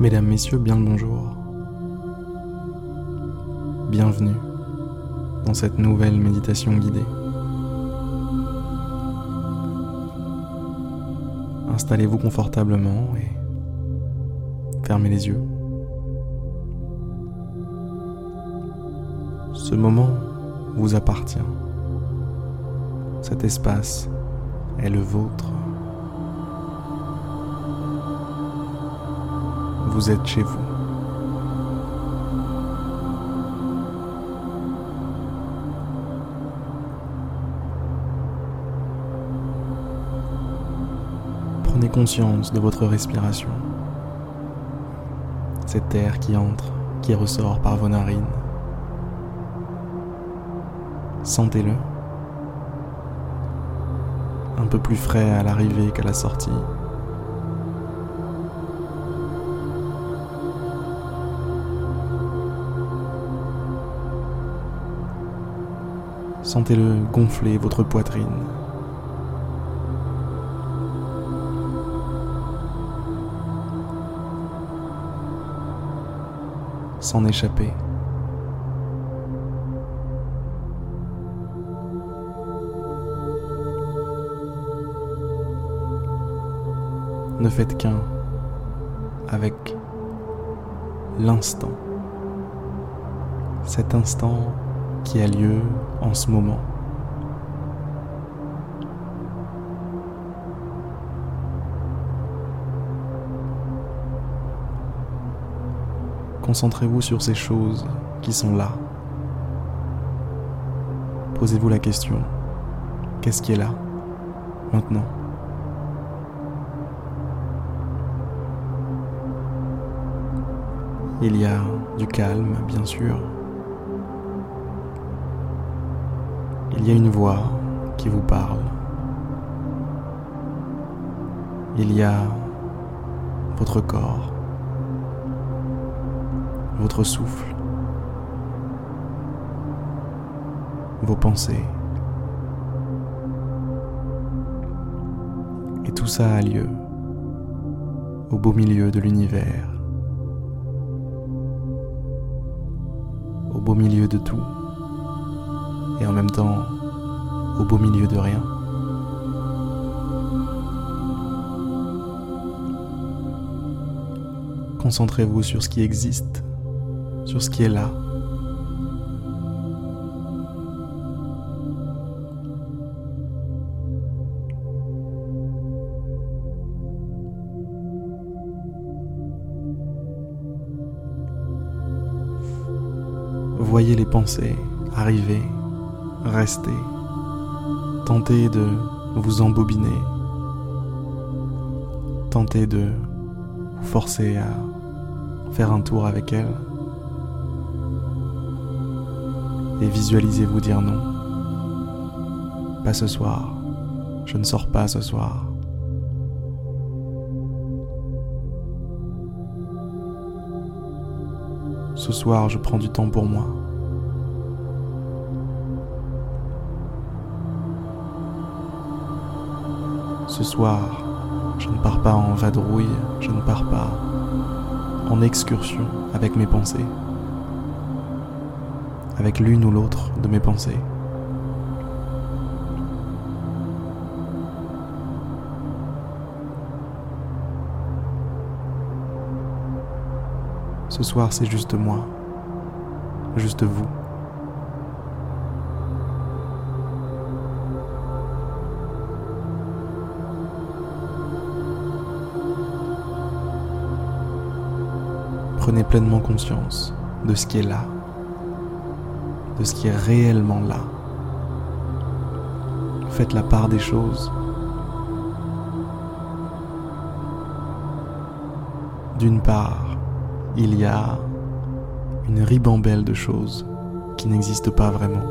Mesdames, Messieurs, bien le bonjour. Bienvenue dans cette nouvelle méditation guidée. Installez-vous confortablement et fermez les yeux. Ce moment vous appartient. Cet espace est le vôtre. Vous êtes chez vous. Prenez conscience de votre respiration. Cet air qui entre, qui ressort par vos narines. Sentez-le. Un peu plus frais à l'arrivée qu'à la sortie. Sentez-le gonfler votre poitrine. S'en échapper. Ne faites qu'un avec l'instant. Cet instant qui a lieu en ce moment. Concentrez-vous sur ces choses qui sont là. Posez-vous la question, qu'est-ce qui est là, maintenant? Il y a du calme, bien sûr. Il y a une voix qui vous parle. Il y a votre corps, votre souffle, vos pensées. Et tout ça a lieu au beau milieu de l'univers, au beau milieu de tout et en même temps au beau milieu de rien. Concentrez-vous sur ce qui existe, sur ce qui est là. Voyez les pensées arriver restez, tentez de vous embobiner, tentez de vous forcer à faire un tour avec elle et visualisez-vous dire non. Pas ce soir, je ne sors pas ce soir. Ce soir, je prends du temps pour moi. Ce soir, je ne pars pas en vadrouille, je ne pars pas en excursion avec mes pensées, avec l'une ou l'autre de mes pensées. Ce soir, c'est juste moi, juste vous. Pleinement conscience de ce qui est là, de ce qui est réellement là. Faites la part des choses. D'une part, il y a une ribambelle de choses qui n'existent pas vraiment.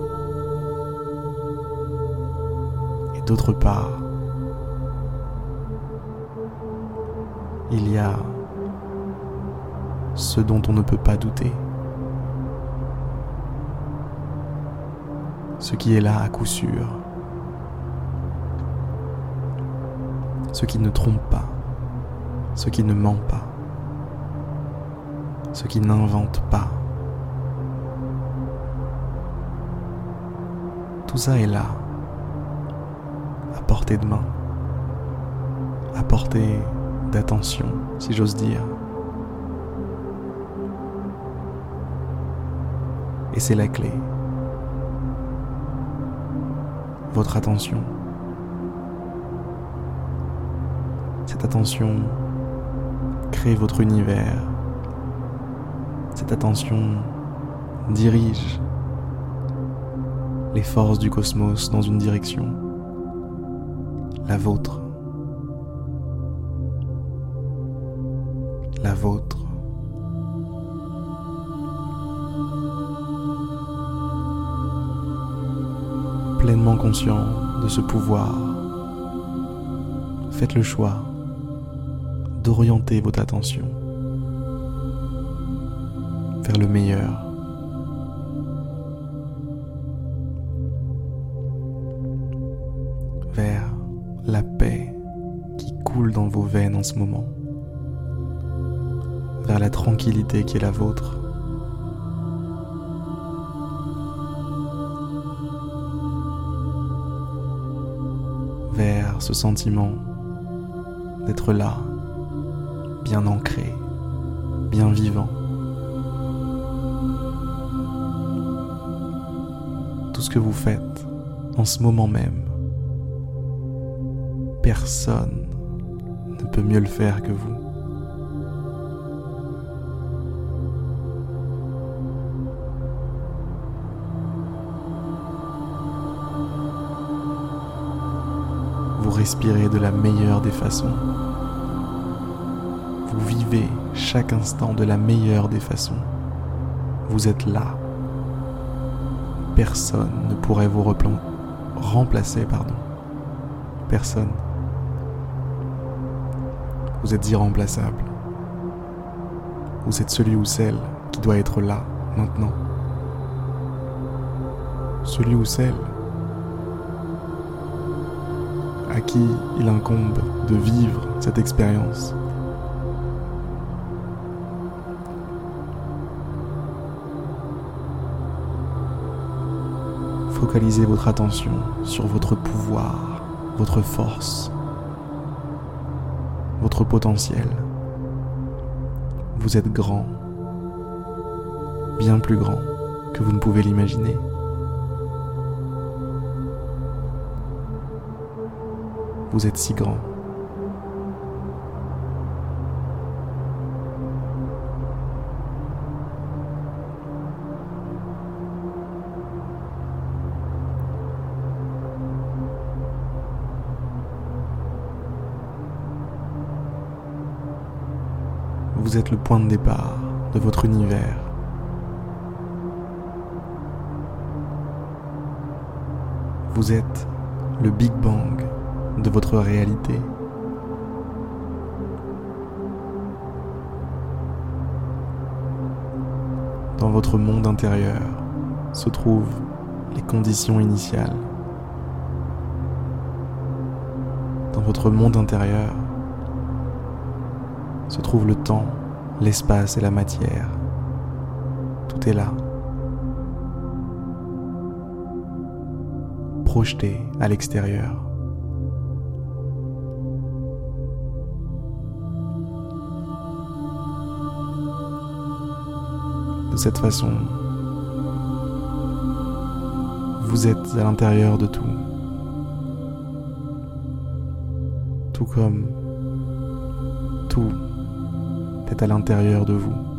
Et d'autre part, il y a ce dont on ne peut pas douter. Ce qui est là à coup sûr. Ce qui ne trompe pas. Ce qui ne ment pas. ceux qui n'inventent pas. Tout ça est là, à portée de main, à portée d'attention, si j'ose dire. Et c'est la clé. Votre attention. Cette attention crée votre univers. Cette attention dirige les forces du cosmos dans une direction, la vôtre. La vôtre. Pleinement conscient de ce pouvoir, faites le choix d'orienter votre attention vers le meilleur. vers la paix qui coule dans vos veines en ce moment, vers la tranquillité qui est la vôtre. Ce sentiment d'être là, bien ancré, bien vivant. Tout ce que vous faites en ce moment même personne ne peut mieux le faire que. Vous respirez de la meilleure des façons. Vous vivez chaque instant de la meilleure des façons. Vous êtes là. Personne ne pourrait vous remplacer, pardon. Personne. Vous êtes irremplaçable. Vous êtes celui ou celle qui doit être là, maintenant. Celui ou celle à qui il incombe de vivre cette expérience. Focalisez votre attention sur votre pouvoir, votre force, votre potentiel. Vous êtes grand, bien plus grand que vous ne pouvez l'imaginer. Vous êtes si grand. Vous êtes le point de départ de votre univers. Vous êtes le Big Bang de votre réalité. Dans votre monde intérieur se trouvent les conditions initiales. Dans votre monde intérieur se trouve le temps, l'espace et la matière. Tout est là. Projeté à l'extérieur. De cette façon, vous êtes à l'intérieur de tout. Tout comme tout est à l'intérieur de vous.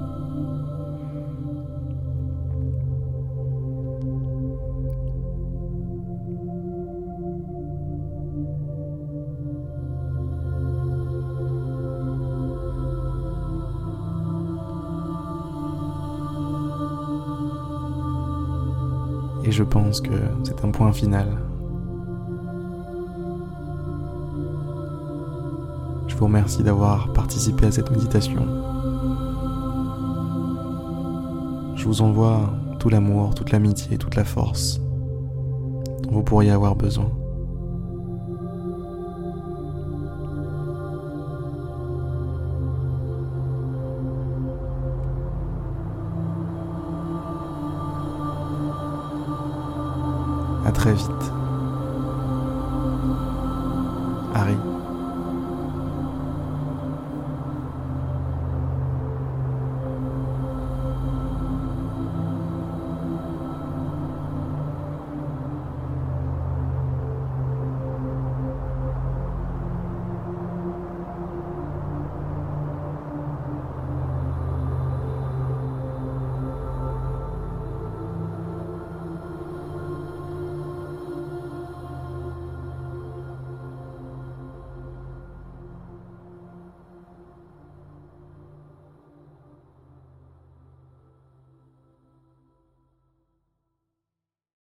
Et je pense que c'est un point final. Je vous remercie d'avoir participé à cette méditation. Je vous envoie tout l'amour, toute l'amitié, toute la force dont vous pourriez avoir besoin. Très vite. Harry.